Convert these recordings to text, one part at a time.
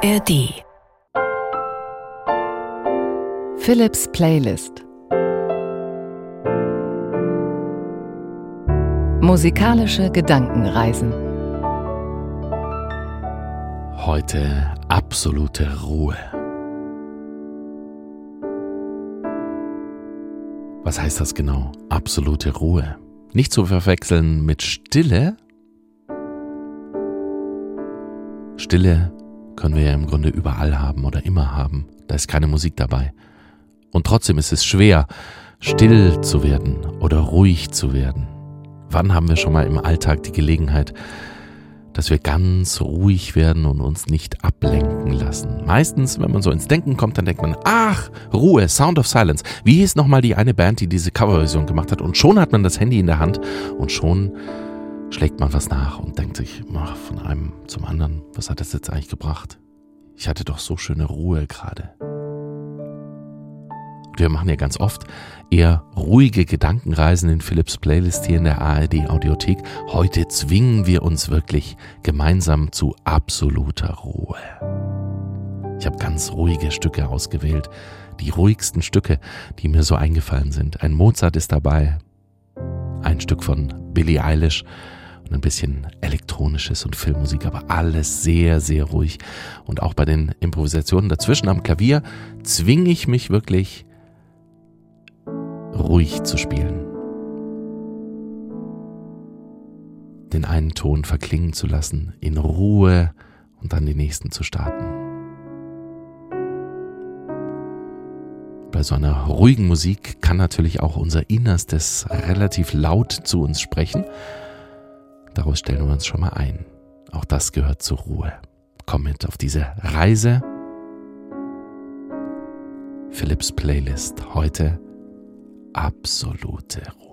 ARD Philips Playlist Musikalische Gedankenreisen Heute absolute Ruhe. Was heißt das genau? Absolute Ruhe. Nicht zu verwechseln mit Stille. Stille können wir ja im Grunde überall haben oder immer haben. Da ist keine Musik dabei. Und trotzdem ist es schwer, still zu werden oder ruhig zu werden. Wann haben wir schon mal im Alltag die Gelegenheit, dass wir ganz ruhig werden und uns nicht ablenken lassen. Meistens, wenn man so ins Denken kommt, dann denkt man, ach, Ruhe, Sound of Silence. Wie hieß nochmal die eine Band, die diese Coverversion gemacht hat? Und schon hat man das Handy in der Hand und schon schlägt man was nach und denkt sich, ach, von einem zum anderen, was hat das jetzt eigentlich gebracht? Ich hatte doch so schöne Ruhe gerade. Wir machen ja ganz oft eher ruhige Gedankenreisen in Philips Playlist hier in der ARD Audiothek. Heute zwingen wir uns wirklich gemeinsam zu absoluter Ruhe. Ich habe ganz ruhige Stücke ausgewählt, die ruhigsten Stücke, die mir so eingefallen sind. Ein Mozart ist dabei, ein Stück von Billie Eilish ein bisschen elektronisches und Filmmusik, aber alles sehr, sehr ruhig. Und auch bei den Improvisationen dazwischen am Klavier zwinge ich mich wirklich ruhig zu spielen. Den einen Ton verklingen zu lassen, in Ruhe und dann den nächsten zu starten. Bei so einer ruhigen Musik kann natürlich auch unser Innerstes relativ laut zu uns sprechen. Daraus stellen wir uns schon mal ein. Auch das gehört zur Ruhe. Komm mit auf diese Reise. Philips Playlist heute absolute Ruhe.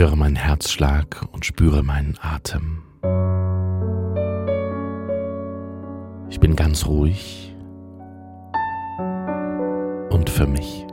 Höre meinen Herzschlag und spüre meinen Atem. Ich bin ganz ruhig und für mich.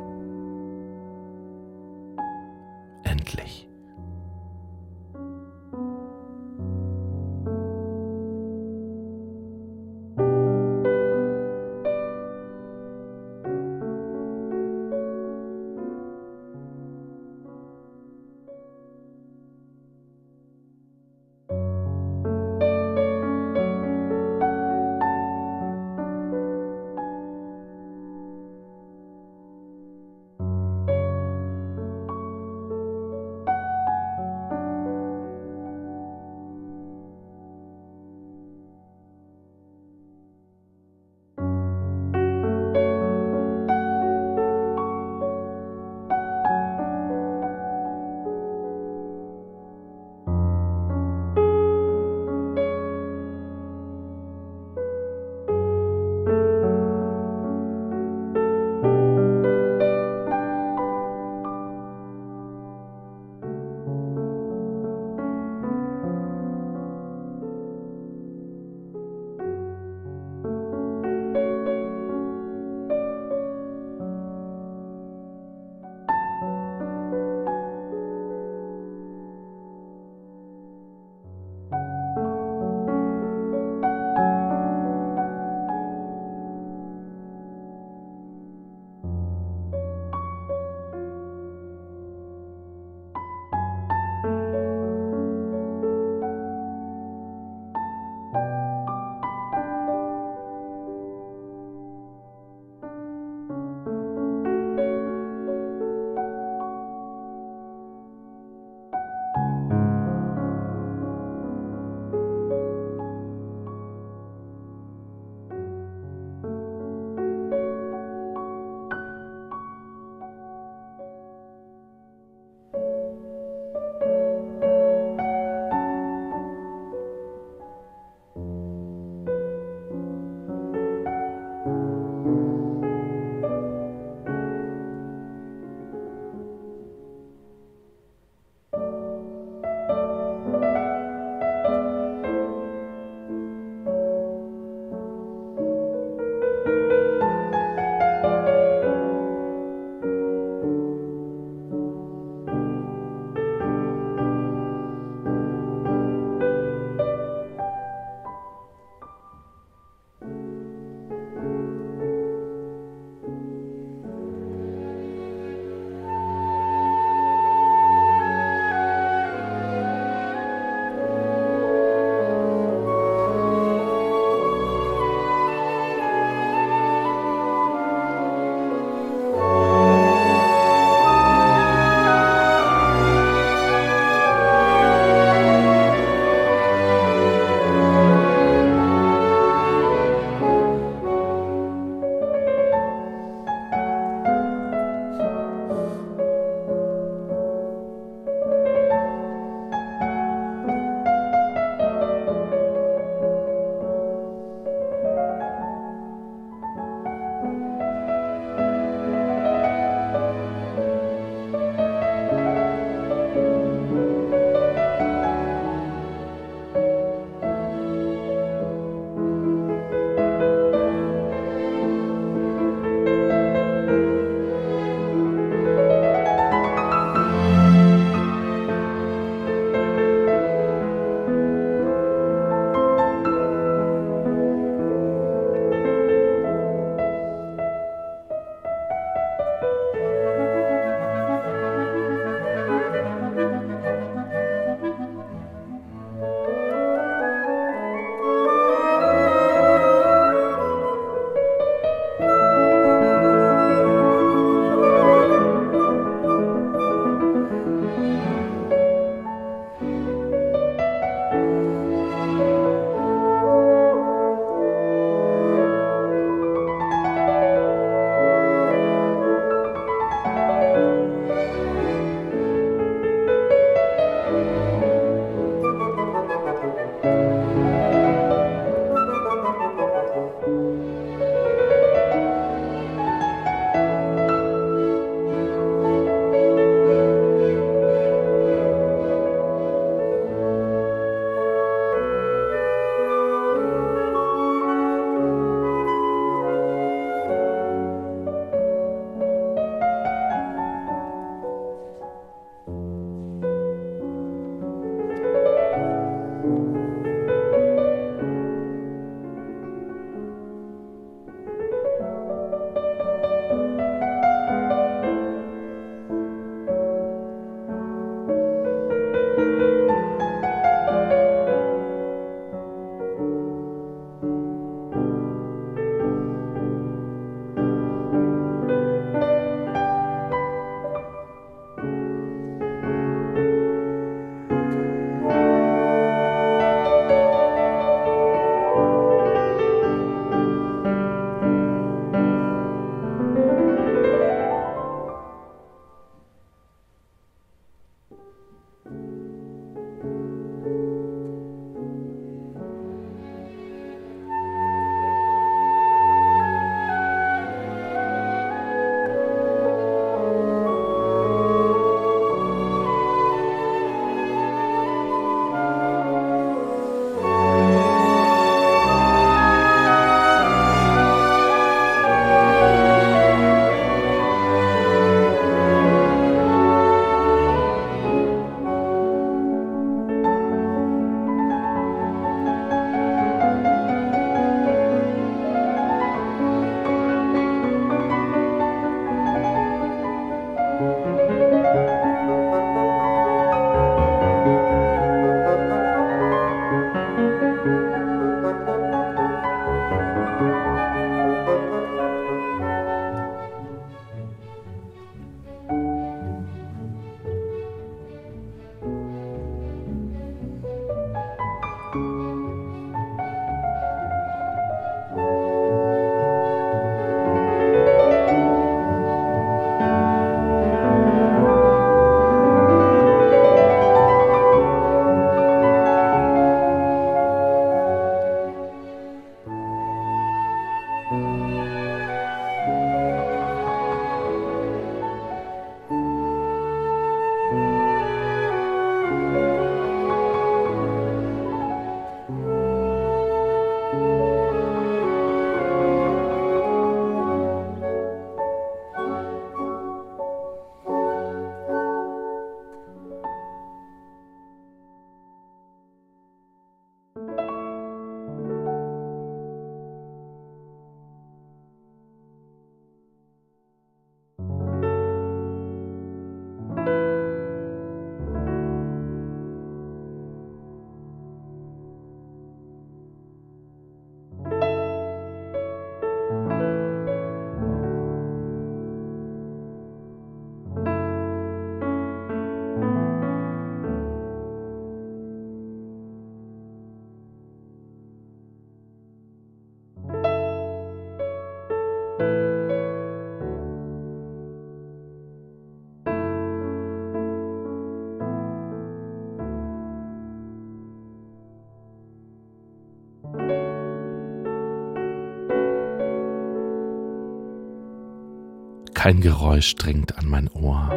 Kein Geräusch dringt an mein Ohr.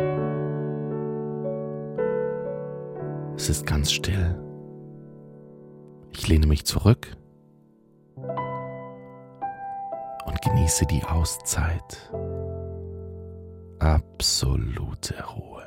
Es ist ganz still. Ich lehne mich zurück und genieße die Auszeit. Absolute Ruhe.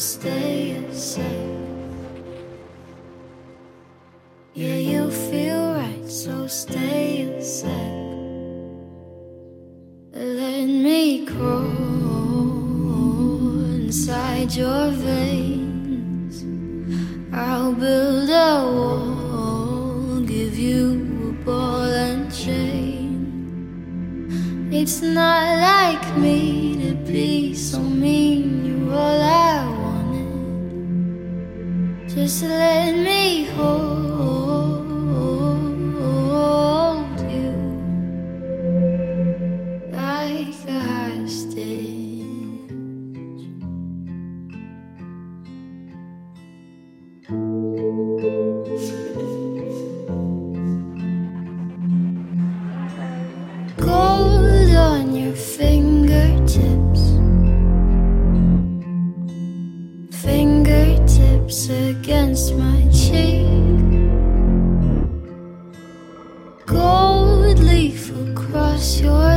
stay safe. Yeah, you feel right, so stay safe. Let me crawl inside your veins. I'll build a wall, give you a ball and chain. It's not like me to be so mean, you're all I just let me hold across your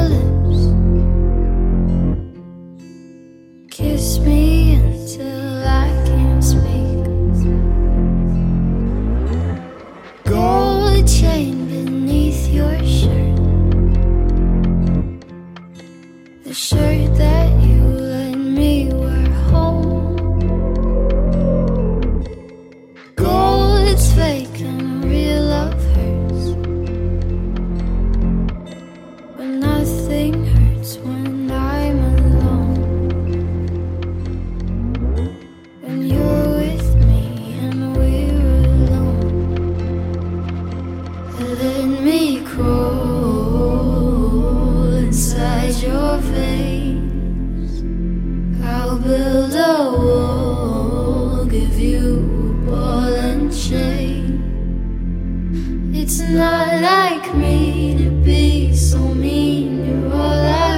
It's not like me to be so mean. You're all I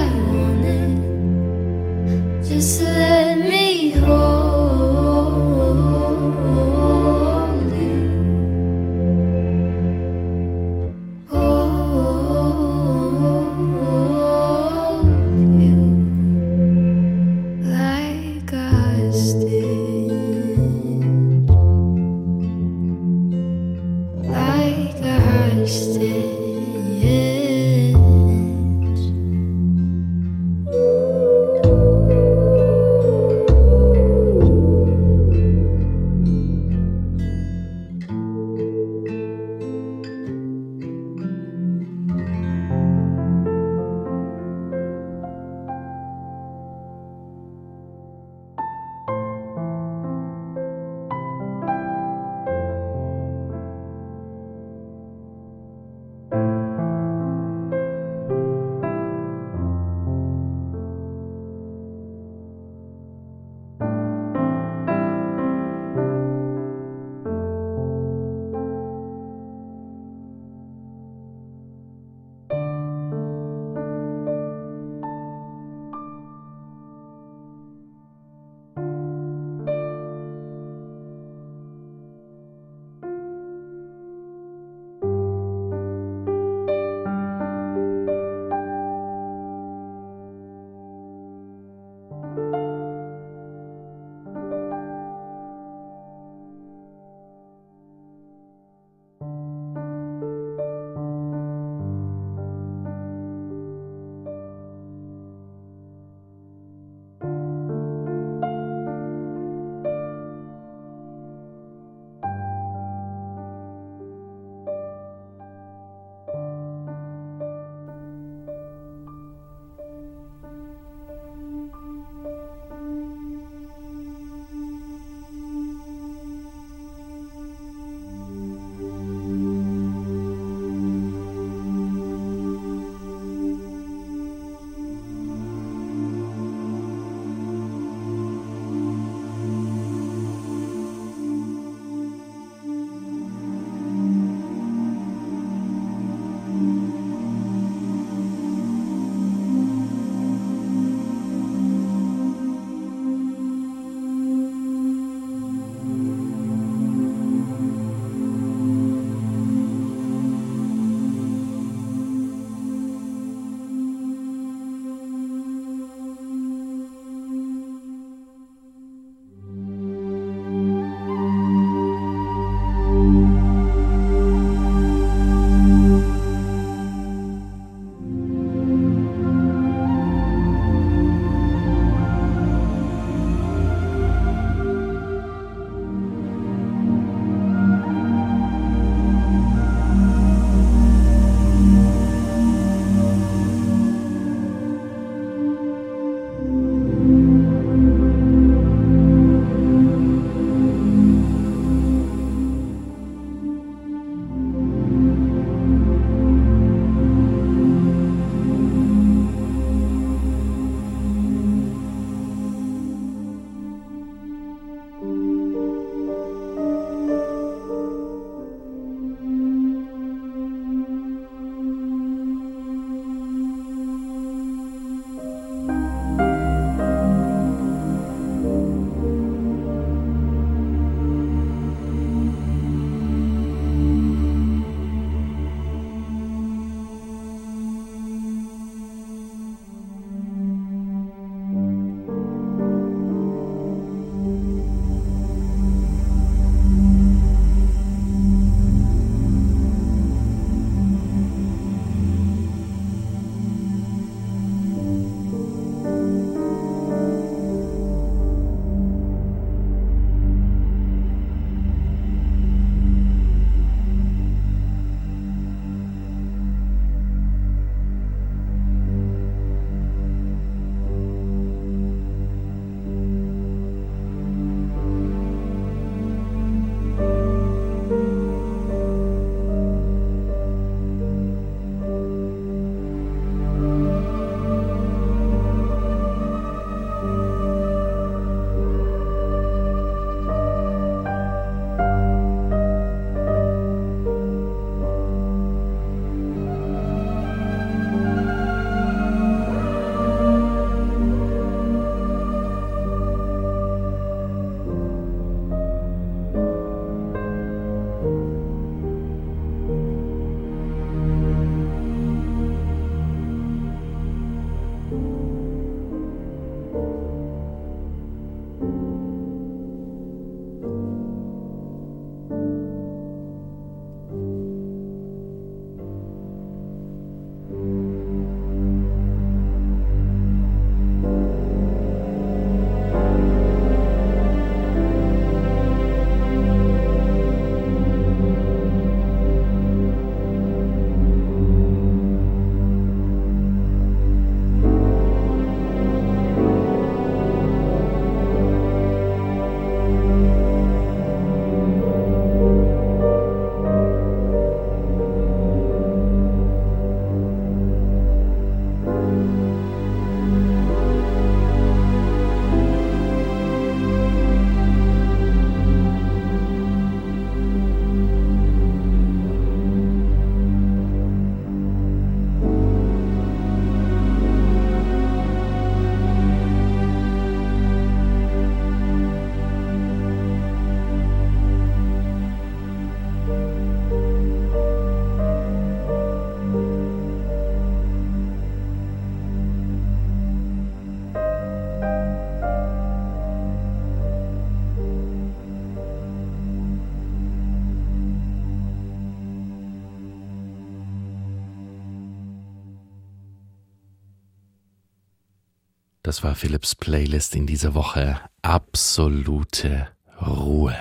Das war Philips Playlist in dieser Woche. Absolute Ruhe.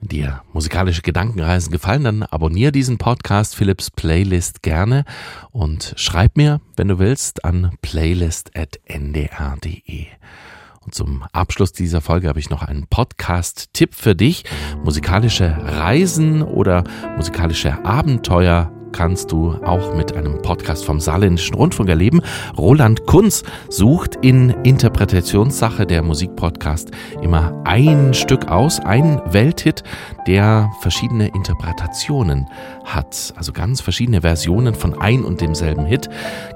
Wenn dir musikalische Gedankenreisen gefallen, dann abonniere diesen Podcast Philips Playlist gerne und schreib mir, wenn du willst, an playlist.ndr.de. Und zum Abschluss dieser Folge habe ich noch einen Podcast-Tipp für dich. Musikalische Reisen oder musikalische Abenteuer kannst du auch mit einem Podcast vom Saarländischen Rundfunk erleben. Roland Kunz sucht in Interpretationssache der Musikpodcast immer ein Stück aus, ein Welthit, der verschiedene Interpretationen hat. Also ganz verschiedene Versionen von ein und demselben Hit.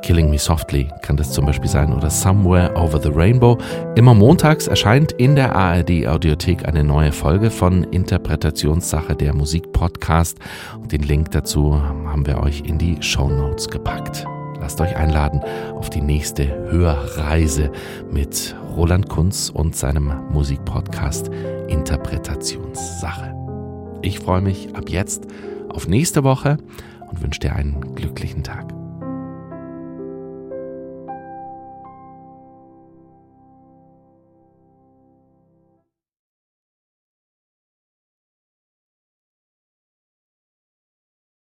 Killing Me Softly kann das zum Beispiel sein oder Somewhere Over the Rainbow. Immer montags erscheint in der ARD Audiothek eine neue Folge von Interpretationssache der Musikpodcast. Den Link dazu haben wir wir euch in die Show Notes gepackt. Lasst euch einladen auf die nächste Hörreise mit Roland Kunz und seinem Musikpodcast Interpretationssache. Ich freue mich ab jetzt auf nächste Woche und wünsche dir einen glücklichen Tag.